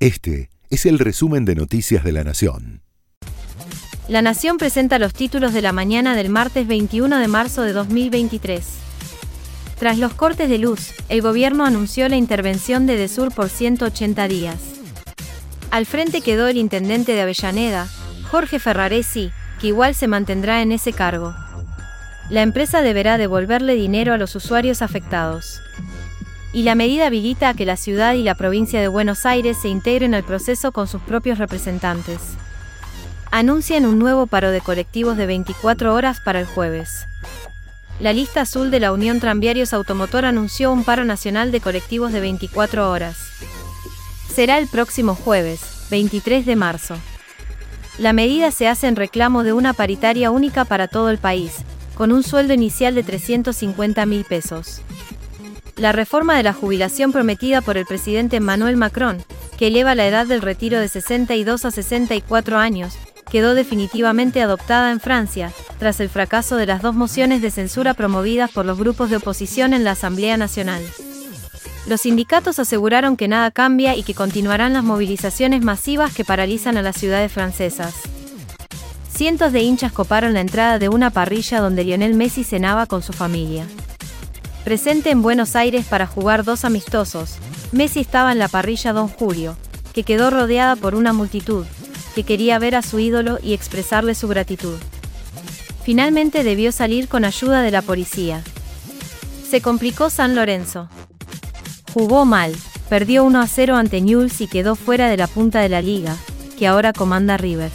Este es el resumen de Noticias de la Nación. La Nación presenta los títulos de la mañana del martes 21 de marzo de 2023. Tras los cortes de luz, el gobierno anunció la intervención de Desur por 180 días. Al frente quedó el intendente de Avellaneda, Jorge Ferraresi, que igual se mantendrá en ese cargo. La empresa deberá devolverle dinero a los usuarios afectados. Y la medida habilita a que la ciudad y la provincia de Buenos Aires se integren al proceso con sus propios representantes. Anuncian un nuevo paro de colectivos de 24 horas para el jueves. La lista azul de la Unión Tranviarios Automotor anunció un paro nacional de colectivos de 24 horas. Será el próximo jueves, 23 de marzo. La medida se hace en reclamo de una paritaria única para todo el país, con un sueldo inicial de 350 mil pesos. La reforma de la jubilación prometida por el presidente Emmanuel Macron, que eleva la edad del retiro de 62 a 64 años, quedó definitivamente adoptada en Francia, tras el fracaso de las dos mociones de censura promovidas por los grupos de oposición en la Asamblea Nacional. Los sindicatos aseguraron que nada cambia y que continuarán las movilizaciones masivas que paralizan a las ciudades francesas. Cientos de hinchas coparon la entrada de una parrilla donde Lionel Messi cenaba con su familia. Presente en Buenos Aires para jugar dos amistosos, Messi estaba en la parrilla Don Julio, que quedó rodeada por una multitud, que quería ver a su ídolo y expresarle su gratitud. Finalmente debió salir con ayuda de la policía. Se complicó San Lorenzo. Jugó mal, perdió 1 a 0 ante Newell's y quedó fuera de la punta de la liga, que ahora comanda River.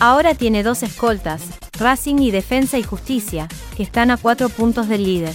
Ahora tiene dos escoltas, Racing y Defensa y Justicia, que están a cuatro puntos del líder.